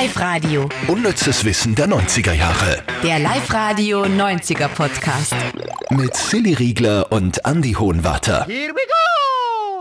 Live-Radio. Unnützes Wissen der 90er Jahre. Der Live-Radio 90er Podcast. Mit Silly Riegler und Andy Hohenwarter.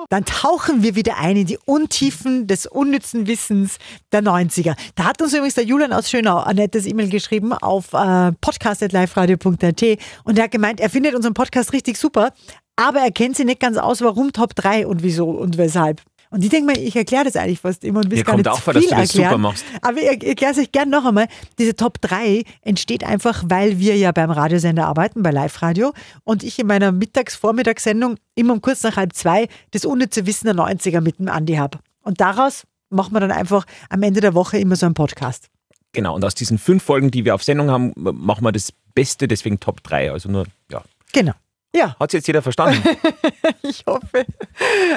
Dann tauchen wir wieder ein in die Untiefen des unnützen Wissens der 90er. Da hat uns übrigens der Julian aus Schönau ein nettes E-Mail geschrieben auf äh, podcast.liveradio.at und er hat gemeint, er findet unseren Podcast richtig super, aber er kennt sich nicht ganz aus, warum Top 3 und wieso und weshalb. Und ich denke mal, ich erkläre das eigentlich fast immer und will gar nicht auch vor, dass viel du das erklären. super machst. Aber ich erkläre es euch gerne noch einmal. Diese Top 3 entsteht einfach, weil wir ja beim Radiosender arbeiten, bei Live-Radio. Und ich in meiner Mittags-Vormittagssendung immer um kurz nach halb zwei das unnütze Wissen der 90er mit dem Andi habe. Und daraus machen wir dann einfach am Ende der Woche immer so einen Podcast. Genau, und aus diesen fünf Folgen, die wir auf Sendung haben, machen wir das Beste, deswegen Top 3. Also nur, ja. Genau. Ja, Hat jetzt jeder verstanden? ich hoffe.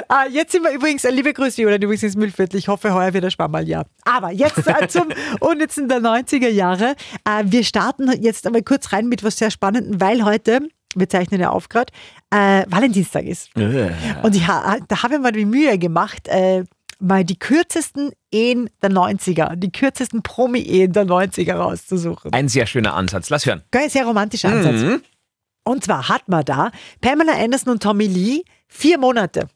Ah, jetzt sind wir übrigens, äh, liebe Grüße, Julian, übrigens ins Müllviertel. Ich hoffe, heuer wird Schwammerl ja. Aber jetzt äh, zum Unnützen der 90er Jahre. Äh, wir starten jetzt einmal kurz rein mit was sehr Spannendem, weil heute, wir zeichnen ja auf gerade, äh, Valentinstag ist. Und ich, da habe ich mir die Mühe gemacht, äh, mal die kürzesten Ehen der 90er, die kürzesten Promi-Ehen der 90er rauszusuchen. Ein sehr schöner Ansatz. Lass hören. Geil, sehr romantischer Ansatz. Und zwar hat man da Pamela Anderson und Tommy Lee vier Monate.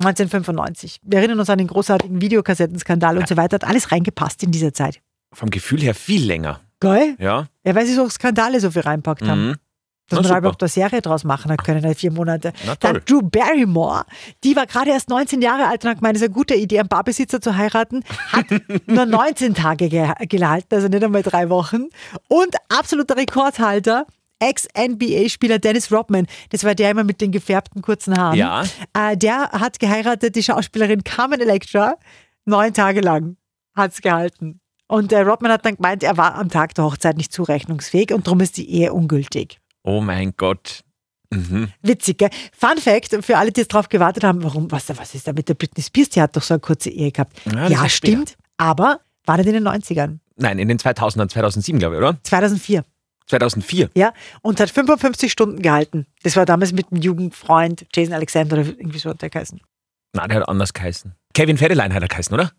1995. Wir erinnern uns an den großartigen Videokassettenskandal und so weiter. Hat alles reingepasst in dieser Zeit. Vom Gefühl her viel länger. Geil? Ja. Ja, weil sie so Skandale so viel reinpackt haben. Mhm. Dass Na, man da auch eine Serie draus machen hat können, in vier Monate. Na. Dann Drew Barrymore, die war gerade erst 19 Jahre alt und hat gemeint, es ist eine gute Idee, einen Barbesitzer zu heiraten. Hat nur 19 Tage ge gehalten, also nicht einmal drei Wochen. Und absoluter Rekordhalter, Ex-NBA-Spieler Dennis Rodman, das war der immer mit den gefärbten kurzen Haaren. Ja. Äh, der hat geheiratet, die Schauspielerin Carmen Electra, neun Tage lang hat es gehalten. Und der Rodman hat dann gemeint, er war am Tag der Hochzeit nicht zurechnungsfähig und darum ist die Ehe ungültig. Oh mein Gott. Mhm. Witzig, gell? Fun Fact, für alle, die jetzt drauf gewartet haben, warum, was, was ist da mit der Britney Spears? Die hat doch so eine kurze Ehe gehabt. Ja, Ja, stimmt, aber war das in den 90ern? Nein, in den 2000ern, 2007, glaube ich, oder? 2004, 2004. ja? Und hat 55 Stunden gehalten. Das war damals mit dem Jugendfreund Jason Alexander oder irgendwie so hat der geheißen. Nein, der hat anders geheißen. Kevin Federlein hat er geheißen, oder?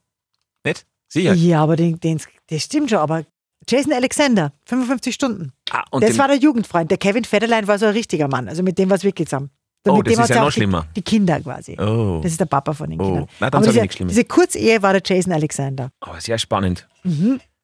Nicht? Sicher. Ja, aber den, den, das stimmt schon, aber Jason Alexander, 55 Stunden. Ah, und das war der Jugendfreund. Der Kevin Federlein war so ein richtiger Mann. Also mit dem war es wirklich zusammen. Oh, mit das dem ist ja noch die, schlimmer. Die Kinder quasi. oh. Das ist der Papa von den Oh. Kindern. Na, dann Aber diese, diese Kurzehe war der Jason Alexander. oh, sehr spannend.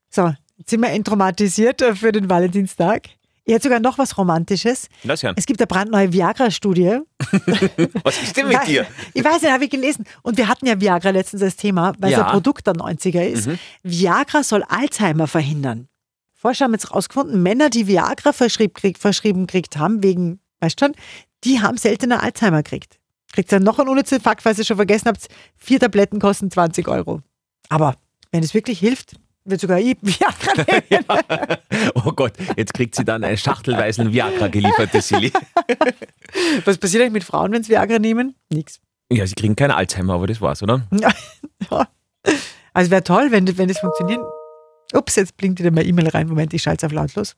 So, jetzt sind wir entraumatisiert äh, für den Valentinstag. Er hat sogar noch was Romantisches. Lass hören. Es gibt eine brandneue Viagra-Studie. Was ist denn mit dir? Ich weiß nicht, habe ich gelesen. Und wir hatten ja Viagra letztens als Thema, weil es Ja. ein Produkt der 90er ist. Mhm. Viagra soll Alzheimer verhindern. Forscher haben jetzt rausgefunden, Männer, die Viagra verschrieb, krieg, verschrieben gekriegt haben, wegen, weißt du schon, die haben seltener Alzheimer gekriegt. Kriegt dann noch einen unnützen Fakt, falls ihr schon vergessen habt, vier Tabletten kosten 20 Euro. Aber wenn es wirklich hilft, wird sogar ich Viagra nehmen. Oh Gott, jetzt kriegt sie dann eine schachtelweisen Viagra geliefert, die Silly. Was passiert eigentlich mit Frauen, wenn sie Viagra nehmen? Nix. Ja, sie kriegen keinen Alzheimer, aber das war's, oder? Ja. Also wäre toll, wenn, wenn das funktioniert. Ups, jetzt blinkt wieder meine E-Mail rein. Moment, ich schalte es auf lautlos.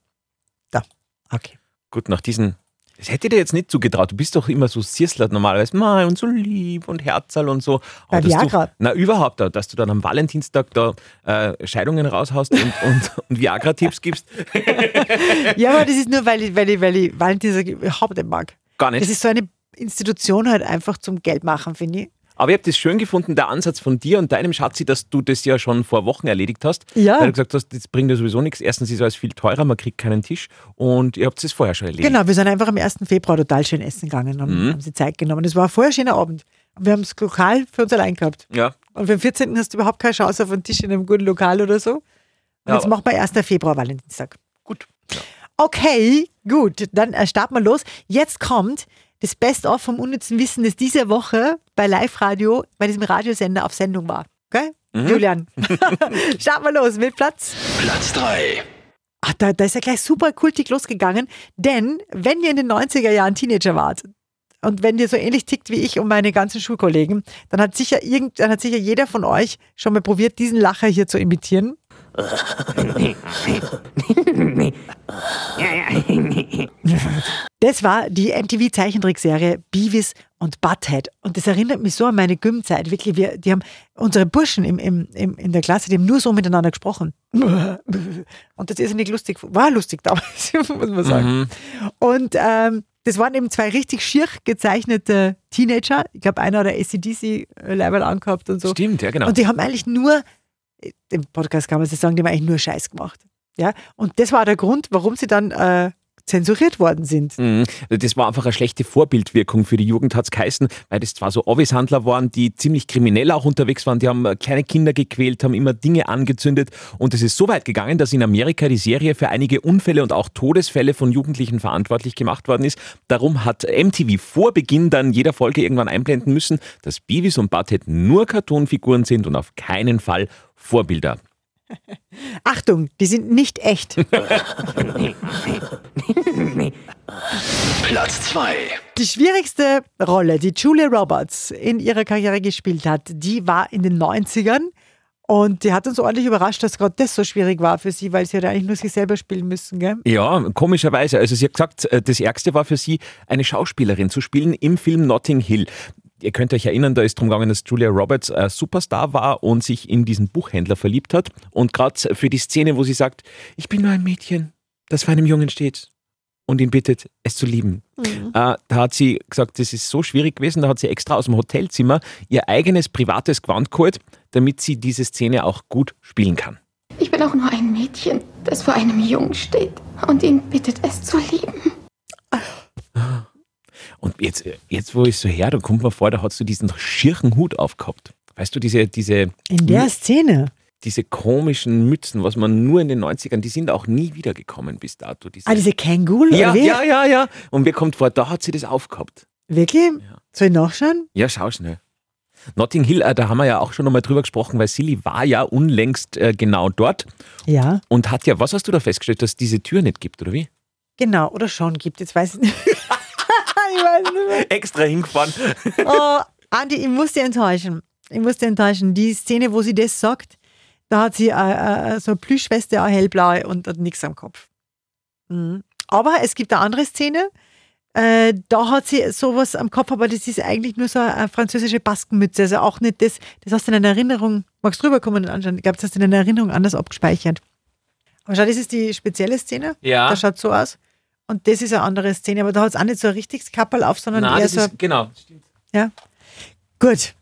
Da. Okay. Gut, nach diesen. Das hätte ich dir jetzt nicht zugetraut. Du bist doch immer so Sierslert normalerweise. Mal und so lieb und Herzerl und so. Bei Aber dass Viagra? Du, na, überhaupt, dass du dann am Valentinstag da äh, Scheidungen raushaust und, und, und Viagra-Tipps gibst. Ja, aber das ist nur, weil ich, weil ich, weil ich Valentinstag überhaupt nicht mag. Gar nicht. Das ist so eine Institution halt einfach zum Geld machen, finde ich. Aber ich habe das schön gefunden, der Ansatz von dir und deinem Schatzi, dass du das ja schon vor Wochen erledigt hast. Ja. Weil du gesagt hast, das bringt ja sowieso nichts. Erstens ist alles viel teurer, man kriegt keinen Tisch und ihr habt es vorher schon erledigt. Genau, wir sind einfach am 1. Februar total schön essen gegangen und Mhm. haben sie Zeit genommen. Das war ein vorher schöner Abend. Und Wir haben es lokal für uns allein gehabt. Ja. Und für den 14. hast du überhaupt keine Chance auf einen Tisch in einem guten Lokal oder so. Und Ja, jetzt machen wir 1. Februar Valentinstag. Gut. Okay, gut, dann äh, starten wir los. Jetzt kommt das Best-of vom unnützen Wissen, das diese Woche bei Live-Radio, bei diesem Radiosender auf Sendung war. Okay? Julian, starten wir los mit Platz. Platz 3. Ach, da, da ist ja gleich super kultig losgegangen, denn wenn ihr in den 90er Jahren Teenager wart und wenn ihr so ähnlich tickt wie ich und meine ganzen Schulkollegen, dann hat sicher irgend, dann hat sicher jeder von euch schon mal probiert, diesen Lacher hier zu imitieren. Das war die MTV-Zeichentrickserie Beavis und Butthead. Und das erinnert mich so an meine Gym-Zeit. Wirklich, wir, die haben, unsere Burschen im, im, im, in der Klasse, die haben nur so miteinander gesprochen. Und das ist ja nicht lustig, war lustig damals, muss man sagen. Und ähm, das waren eben zwei richtig schier gezeichnete Teenager. Ich glaube, einer hat ACDC-Level angehabt und so. Stimmt, ja, genau. Und die haben eigentlich nur, im Podcast kann man so sagen, die haben eigentlich nur Scheiß gemacht. Ja? Und das war der Grund, warum sie dann äh, zensuriert worden sind. Mhm. Das war einfach eine schlechte Vorbildwirkung für die Jugend, hat es geheißen, weil das zwar so Obvishandler waren, die ziemlich kriminell auch unterwegs waren, die haben kleine Kinder gequält, haben immer Dinge angezündet und es ist so weit gegangen, dass in Amerika die Serie für einige Unfälle und auch Todesfälle von Jugendlichen verantwortlich gemacht worden ist. Darum hat MTV vor Beginn dann jeder Folge irgendwann einblenden müssen, dass Beavis und Butthead nur Cartoonfiguren sind und auf keinen Fall Vorbilder. Achtung, die sind nicht echt. Platz 2. Die schwierigste Rolle, die Julia Roberts in ihrer Karriere gespielt hat, die war in den 90ern. Und die hat uns ordentlich überrascht, dass gerade das so schwierig war für sie, weil sie hätte eigentlich nur sich selber spielen müssen. Gell? Ja, komischerweise. Also sie hat gesagt, äh, das Ärgste war für sie, eine Schauspielerin zu spielen im Film Notting Hill. Ihr könnt euch erinnern, da ist darum gegangen, dass Julia Roberts ein Superstar war und sich in diesen Buchhändler verliebt hat. Und gerade für die Szene, wo sie sagt, ich bin nur ein Mädchen, das vor einem Jungen steht und ihn bittet, es zu lieben. Äh, da hat sie gesagt, das ist so schwierig gewesen, da hat sie extra aus dem Hotelzimmer ihr eigenes privates Gewand geholt, damit sie diese Szene auch gut spielen kann. Ich bin auch nur ein Mädchen, das vor einem Jungen steht und ihn bittet, es zu lieben. Jetzt, jetzt wo ich so her, da kommt mir vor, da hast du diesen schirchen Hut aufgehabt. Weißt du, diese, diese, In der Szene. diese komischen Mützen, was man nur in den 90ern, die sind auch nie wiedergekommen bis dato. Diese, Ah, diese Känguru? ja, ja, ja, ja. Und mir kommt vor, da hat sie das aufgehabt. Wirklich? Soll ich nachschauen? Ja, schau schnell. Notting Hill, äh, da haben wir ja auch schon nochmal drüber gesprochen, weil Silly war ja unlängst äh, genau dort Ja, und hat ja, was hast du da festgestellt, dass es diese Tür nicht gibt, oder wie? genau. Oder schon gibt. Jetzt weiß ich nicht. Ich weiß nicht mehr. Extra hingefahren. Oh, Andi, ich muss dich enttäuschen. Ich muss dich enttäuschen. Die Szene, wo sie das sagt, da hat sie äh, äh, so eine Plüschweste, eine hellblaue und hat nichts am Kopf. Mhm. Aber es gibt eine andere Szene, äh, da hat sie sowas am Kopf, aber das ist eigentlich nur so eine französische Baskenmütze. Also auch nicht das, das hast du in deiner Erinnerung, magst du rüberkommen und anschauen? Ich glaube, das hast du in deiner Erinnerung anders abgespeichert. Aber schau, das ist die spezielle Szene. Ja. Das schaut so aus. Und das ist eine andere Szene, aber da hat es auch nicht so ein richtiges Kapperl auf, sondern Nein, eher das so. ist, genau. ja. Gut.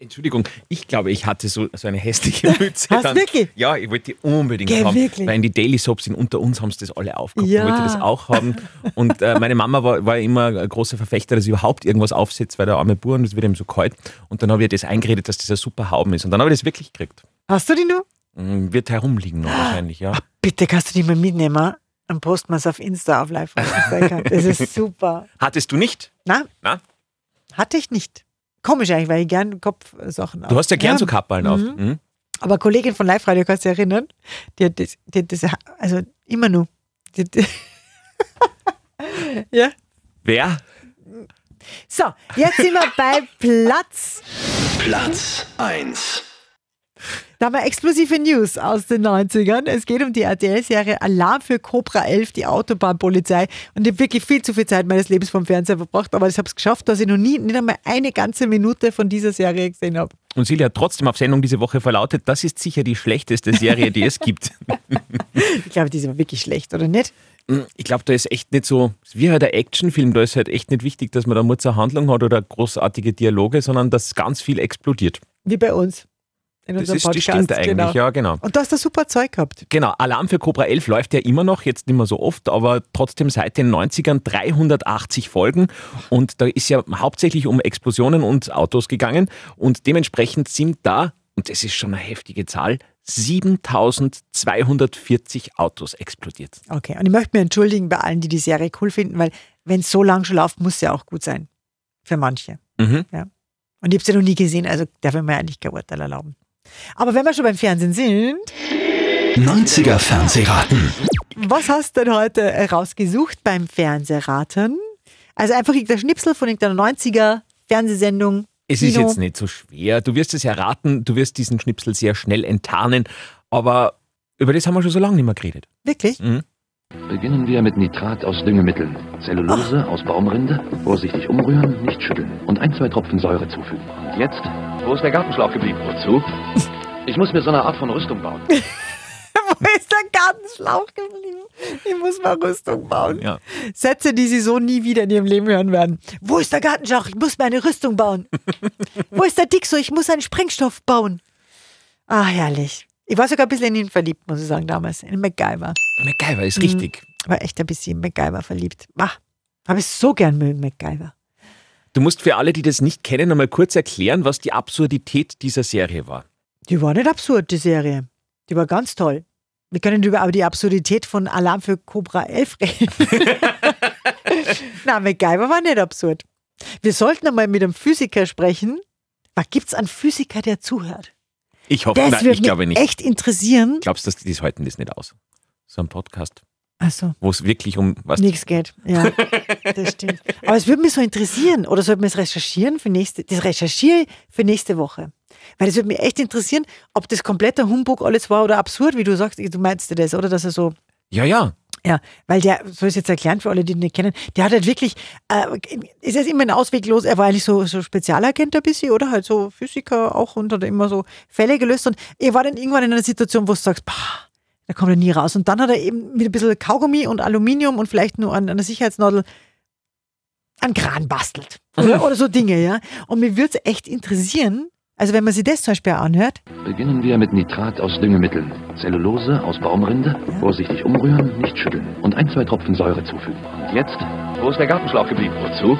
Entschuldigung, ich glaube, ich hatte so, so eine hässliche Mütze. Hast du wirklich? Ja, ich wollte die unbedingt Gell, haben. wirklich? Weil in die Daily Soaps in unter uns haben sie das alle aufgehabt. Ja. Ich wollte das auch haben. Und äh, meine Mama war, war immer ein großer Verfechter, dass ich überhaupt irgendwas aufsetzt, weil der arme Bur und es wird ihm so kalt. Und dann habe ich das eingeredet, dass das ein super Hauben ist. Und dann habe ich das wirklich gekriegt. Hast du die nur? Mm, Wird herumliegen noch wahrscheinlich, ja. Bitte kannst du die mal mitnehmen. Dann posten wir es auf Insta auf live. Das ist super. Hattest du nicht? Na, Na? hatte ich nicht. Komisch eigentlich, weil ich gern Kopfsachen Du hast ja gern so Kappeln auf. Mhm. Mhm. Aber Kollegin von Live Radio, kannst du dich erinnern? Die hat das, die hat das also immer nur. Die, die ja. Wer? So, jetzt sind wir bei Platz. Platz 1. Da haben wir explosive News aus den 90ern. Es geht um die RTL-Serie Alarm für Cobra 11, die Autobahnpolizei. Und ich habe wirklich viel zu viel Zeit meines Lebens vom Fernseher verbracht, aber ich habe es geschafft, dass ich noch nie, nicht einmal eine ganze Minute von dieser Serie gesehen habe. Und Silja hat trotzdem auf Sendung diese Woche verlautet, das ist sicher die schlechteste Serie, die es gibt. Ich glaube, die sind wirklich schlecht, oder nicht? Ich glaube, da ist echt nicht so, wie halt ein Actionfilm, da ist halt echt nicht wichtig, dass man da nur zur Handlung hat oder großartige Dialoge, sondern dass ganz viel explodiert. Wie bei uns. In Das, unserem ist, das Podcast. stimmt eigentlich, genau. ja, genau. Und du hast da super Zeug gehabt. Genau, Alarm für Cobra 11 läuft ja immer noch, jetzt nicht mehr so oft, aber trotzdem seit den 90ern 380 Folgen und da ist ja hauptsächlich um Explosionen und Autos gegangen und dementsprechend sind da, und das ist schon eine heftige Zahl, 7240 Autos explodiert. Okay, und ich möchte mich entschuldigen bei allen, die die Serie cool finden, weil wenn es so lang schon läuft, muss sie auch gut sein. Für manche. Mhm. Ja. Und ich habe sie noch nie gesehen, also darf ich mir eigentlich kein Urteil erlauben. Aber wenn wir schon beim Fernsehen sind, 90er Fernsehraten. was hast du denn heute rausgesucht beim Fernsehraten? Also einfach der Schnipsel von irgendeiner 90er Fernsehsendung. Es ist Kino. jetzt nicht so schwer. Du wirst es erraten, du wirst diesen Schnipsel sehr schnell enttarnen. Aber Über das haben wir schon so lange nicht mehr geredet. Wirklich? Beginnen wir mit Nitrat aus Düngemitteln. Zellulose aus Baumrinde. Vorsichtig umrühren, nicht schütteln. Und ein, zwei Tropfen Säure zufügen. Und jetzt? Wo ist der Gartenschlauch geblieben? Wozu? Ich muss mir so eine Art von Rüstung bauen. Wo ist der Gartenschlauch geblieben? Ich muss mal Rüstung bauen. Ja. Sätze, die sie so nie wieder in ihrem Leben hören werden. Wo ist der Gartenschlauch? Ich muss mir eine Rüstung bauen. Wo ist der Dixo? Ich muss einen Sprengstoff bauen. Ah, herrlich. Ich war sogar ein bisschen in ihn verliebt, muss ich sagen, damals. In MacGyver. MacGyver Mhm. ist richtig. War echt ein bisschen in MacGyver verliebt. Ah, habe ich so gern mögen, MacGyver. Du musst für alle, die das nicht kennen, einmal kurz erklären, was die Absurdität dieser Serie war. Die war nicht absurd, die Serie. Die war ganz toll. Wir können über aber die Absurdität von Alarm für Cobra 11 reden. Na, MacGyver war nicht absurd. Wir sollten einmal mit einem Physiker sprechen. Gibt es einen Physiker, der zuhört? Ich hoffe, Das nein, würde ich glaube mich nicht. echt interessieren. Glaubst du, die halten das nicht aus? So ein Podcast, Also, wo es wirklich um was nichts geht. Ja, das stimmt. Aber es würde mich so interessieren. Oder sollten wir es recherchieren für nächste, das recherchiere ich für nächste Woche. Weil es würde mich echt interessieren, ob das kompletter Humbug alles war oder absurd, wie du sagst. Du meinst das, oder? Dass er so Ja, ja. Ja, weil der, soll ich jetzt erklären für alle, die ihn nicht kennen, der hat halt wirklich, äh, ist jetzt immer ein Ausweglos, er war eigentlich so, so Spezialagent ein bisschen, oder? Halt so Physiker auch und hat immer so Fälle gelöst und er war dann irgendwann in einer Situation, wo du sagst, pah, da kommt er nie raus. Und dann hat er eben mit ein bisschen Kaugummi und Aluminium und vielleicht nur an einer Sicherheitsnadel einen Kran bastelt. Oder, oder so Dinge, ja. Und mir würde es echt interessieren, also wenn man sich das zum Beispiel anhört, Beginnen wir mit Nitrat aus Düngemitteln. Zellulose aus Baumrinde. Vorsichtig umrühren, nicht schütteln. Und ein, zwei Tropfen Säure zufügen. Und jetzt? Wo ist der Gartenschlauch geblieben? Wozu?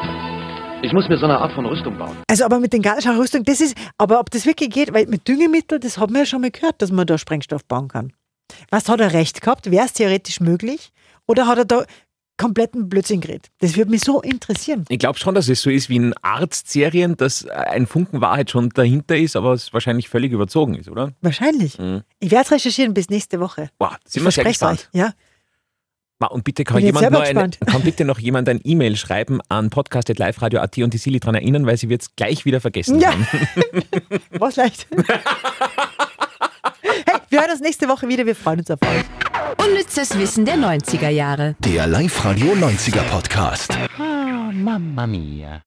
Ich muss mir so eine Art von Rüstung bauen. Also aber mit den Gartenschauerrüstung, das ist, aber ob das wirklich geht, weil mit Düngemittel, das haben wir ja schon mal gehört, dass man da Sprengstoff bauen kann. Was hat er recht gehabt? Wäre es theoretisch möglich? Oder hat er da kompletten Blödsinn geredet? Das würde mich so interessieren. Ich glaube schon, dass es so ist wie in Arztserien, dass ein Funken Wahrheit schon dahinter ist, aber es wahrscheinlich völlig überzogen ist, oder? Wahrscheinlich. Ich werde es recherchieren bis nächste Woche. Wow, Ich sind wir sehr gespannt. euch. Ja. Und bitte kann jemand noch eine, kann bitte noch jemand ein E-Mail schreiben an podcast.liferadio.at und die Silly daran erinnern, weil sie wird es gleich wieder vergessen Ja. haben. Was leicht. wir hören uns nächste Woche wieder. Wir freuen uns auf euch. Unnützes Wissen der 90er Jahre. Der Live-Radio 90er Podcast. Mamma mia.